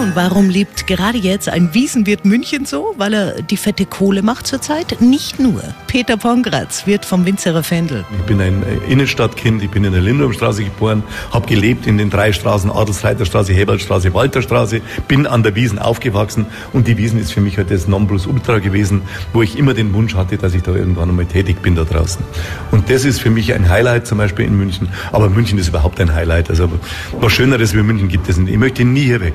Und warum liebt gerade jetzt ein Wiesenwirt München so? Weil er die fette Kohle macht zurzeit? Nicht nur. Peter Pongratz wird vom Winzerer Fendel. Ich bin ein Innenstadtkind, ich bin in der Lindwurmstraße geboren, habe gelebt in den drei Straßen, Adelsreiterstraße, Hebertstraße, Walterstraße, bin an der Wiesen aufgewachsen und die Wiesen ist für mich halt das Nonplusultra gewesen, wo ich immer den Wunsch hatte, dass ich da irgendwann einmal tätig bin da draußen. Und das ist für mich ein Highlight zum Beispiel in München, aber München ist überhaupt ein Highlight. Also was Schöneres wie München gibt es nicht. Ich möchte nie hier weg.